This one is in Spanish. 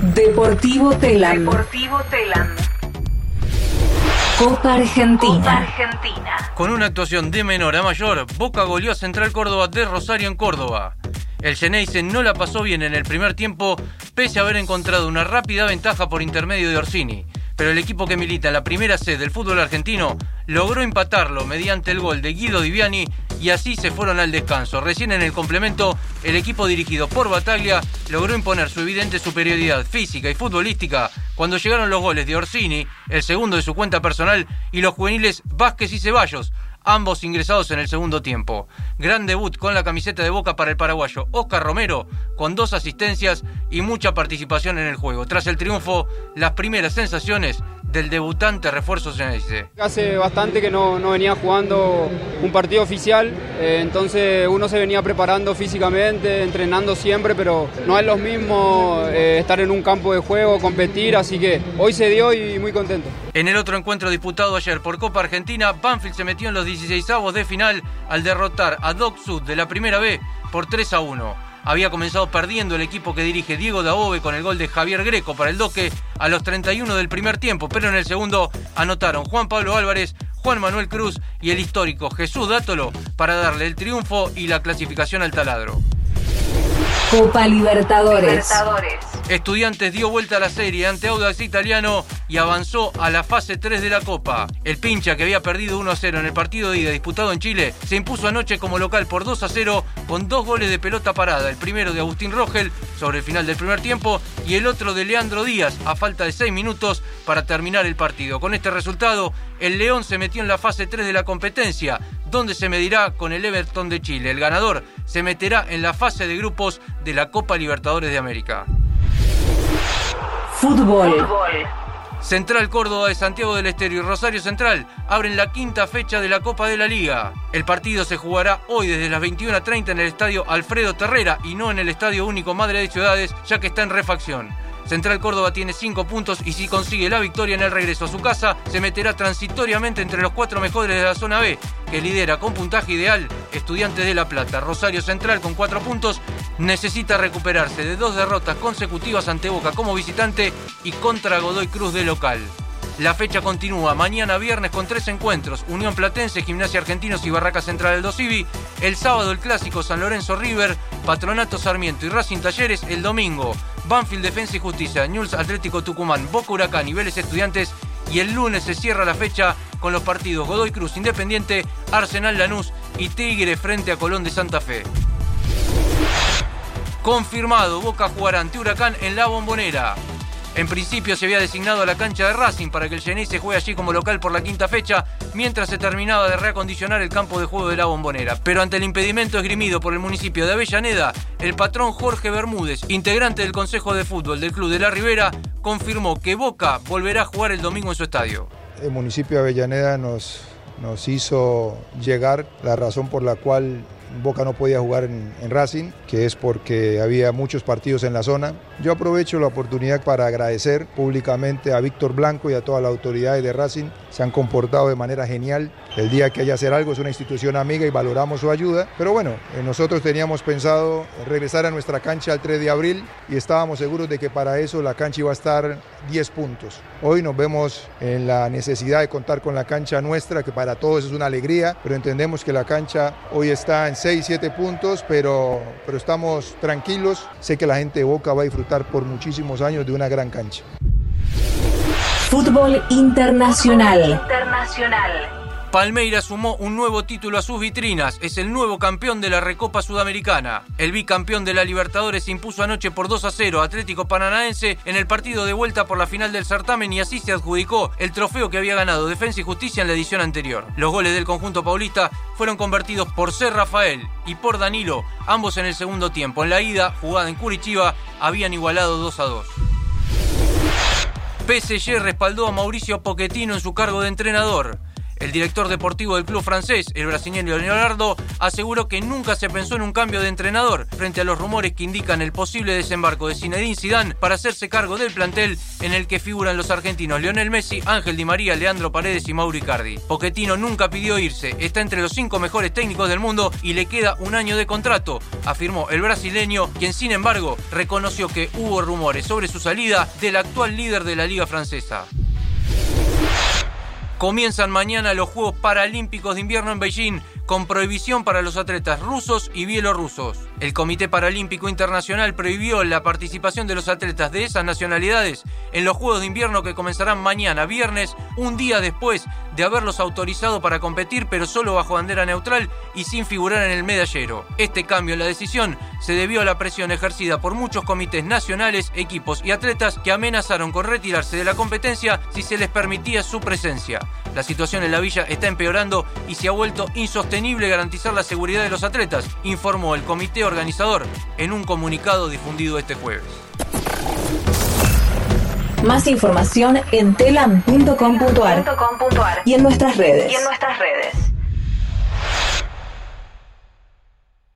Deportivo Telam. Deportivo Telam. Copa Argentina. Copa Argentina. Con una actuación de menor a mayor, Boca goleó a Central Córdoba de Rosario en Córdoba. El Geneise no la pasó bien en el primer tiempo, pese a haber encontrado una rápida ventaja por intermedio de Orsini. Pero el equipo que milita en la primera sede del fútbol argentino logró empatarlo mediante el gol de Guido Diviani y así se fueron al descanso. Recién en el complemento, el equipo dirigido por Bataglia logró imponer su evidente superioridad física y futbolística cuando llegaron los goles de Orsini, el segundo de su cuenta personal, y los juveniles Vázquez y Ceballos, ambos ingresados en el segundo tiempo. Gran debut con la camiseta de Boca para el paraguayo Oscar Romero, con dos asistencias y mucha participación en el juego. Tras el triunfo, las primeras sensaciones del debutante refuerzo Geneise. Hace bastante que no, no venía jugando un partido oficial, eh, entonces uno se venía preparando físicamente, entrenando siempre, pero no es lo mismo eh, estar en un campo de juego, competir, así que hoy se dio y muy contento. En el otro encuentro disputado ayer por Copa Argentina, Banfield se metió en los 16avos de final al derrotar a Doc Sud de la primera B por 3 a 1. Había comenzado perdiendo el equipo que dirige Diego Dabove con el gol de Javier Greco para el Doque a los 31 del primer tiempo, pero en el segundo anotaron Juan Pablo Álvarez, Juan Manuel Cruz y el histórico Jesús Dátolo para darle el triunfo y la clasificación al taladro. Copa Libertadores. Libertadores. Estudiantes dio vuelta a la serie ante Audax Italiano y avanzó a la fase 3 de la Copa. El pincha que había perdido 1 a 0 en el partido de ida disputado en Chile se impuso anoche como local por 2 a 0 con dos goles de pelota parada. El primero de Agustín Rogel sobre el final del primer tiempo y el otro de Leandro Díaz a falta de 6 minutos para terminar el partido. Con este resultado, el León se metió en la fase 3 de la competencia, donde se medirá con el Everton de Chile. El ganador se meterá en la fase de grupos de la Copa Libertadores de América. Fútbol. Central Córdoba de Santiago del Estero y Rosario Central abren la quinta fecha de la Copa de la Liga. El partido se jugará hoy desde las 21.30 en el estadio Alfredo Terrera y no en el Estadio Único Madre de Ciudades, ya que está en refacción. Central Córdoba tiene 5 puntos y si consigue la victoria en el regreso a su casa, se meterá transitoriamente entre los cuatro mejores de la zona B, que lidera con puntaje ideal Estudiantes de La Plata. Rosario Central con 4 puntos necesita recuperarse de dos derrotas consecutivas ante Boca como visitante y contra Godoy Cruz de local. La fecha continúa mañana viernes con tres encuentros: Unión Platense, Gimnasia Argentinos y Barraca Central del Dosivi. El sábado el clásico San Lorenzo River, Patronato Sarmiento y Racing Talleres. El domingo Banfield Defensa y Justicia, Newell's Atlético Tucumán, Boca Huracán y Vélez Estudiantes. Y el lunes se cierra la fecha con los partidos Godoy Cruz Independiente, Arsenal Lanús y Tigre frente a Colón de Santa Fe. Confirmado, Boca jugará ante Huracán en la Bombonera. En principio se había designado a la cancha de Racing para que el Geneise juegue allí como local por la quinta fecha, mientras se terminaba de reacondicionar el campo de juego de la Bombonera. Pero ante el impedimento esgrimido por el municipio de Avellaneda, el patrón Jorge Bermúdez, integrante del Consejo de Fútbol del Club de la Ribera, confirmó que Boca volverá a jugar el domingo en su estadio. El municipio de Avellaneda nos hizo llegar la razón por la cual Boca no podía jugar en, Racing, que es porque había muchos partidos en la zona. Yo aprovecho la oportunidad para agradecer públicamente a Víctor Blanco y a todas las autoridades de Racing. Se han comportado de manera genial. El día que haya hacer algo es una institución amiga y valoramos su ayuda. Pero bueno, eh, nosotros teníamos pensado regresar a nuestra cancha el 3 de abril y estábamos seguros de que para eso la cancha iba a estar 10 puntos. Hoy nos vemos en la necesidad de contar con la cancha nuestra, que para todos es una alegría, pero entendemos que la cancha hoy está en 6, 7 puntos, pero, pero estamos tranquilos. Sé que la gente de Boca va a disfrutar por muchísimos años de una gran cancha. Fútbol internacional. Internacional. Palmeiras sumó un nuevo título a sus vitrinas. Es el nuevo campeón de la Recopa Sudamericana. El bicampeón de la Libertadores se impuso anoche por 2 a 0 a Atlético Paranaense en el partido de vuelta por la final del certamen y así se adjudicó el trofeo que había ganado Defensa y Justicia en la edición anterior. Los goles del conjunto paulista fueron convertidos por C. Rafael y por Danilo, ambos en el segundo tiempo. En la ida, jugada en Curitiba, habían igualado 2 a 2. PSG respaldó a Mauricio Pochettino en su cargo de entrenador. El director deportivo del club francés, el brasileño Leonardo, aseguró que nunca se pensó en un cambio de entrenador frente a los rumores que indican el posible desembarco de Zinedine Zidane para hacerse cargo del plantel en el que figuran los argentinos Lionel Messi, Ángel Di María, Leandro Paredes y Mauro Icardi. Pochettino nunca pidió irse, está entre los cinco mejores técnicos del mundo y le queda un año de contrato, afirmó el brasileño, quien sin embargo reconoció que hubo rumores sobre su salida del actual líder de la liga francesa. Comienzan mañana los Juegos Paralímpicos de Invierno en Beijing con prohibición para los atletas rusos y bielorrusos. El Comité Paralímpico Internacional prohibió la participación de los atletas de esas nacionalidades en los Juegos de Invierno que comenzarán mañana, viernes, un día después de haberlos autorizado para competir, pero solo bajo bandera neutral y sin figurar en el medallero. Este cambio en la decisión se debió a la presión ejercida por muchos comités nacionales, equipos y atletas que amenazaron con retirarse de la competencia si se les permitía su presencia. La situación en la villa está empeorando y se ha vuelto insostenible garantizar la seguridad de los atletas, informó el comité organizador en un comunicado difundido este jueves. Más información en telam.com.ar y en nuestras redes. Y en nuestras redes.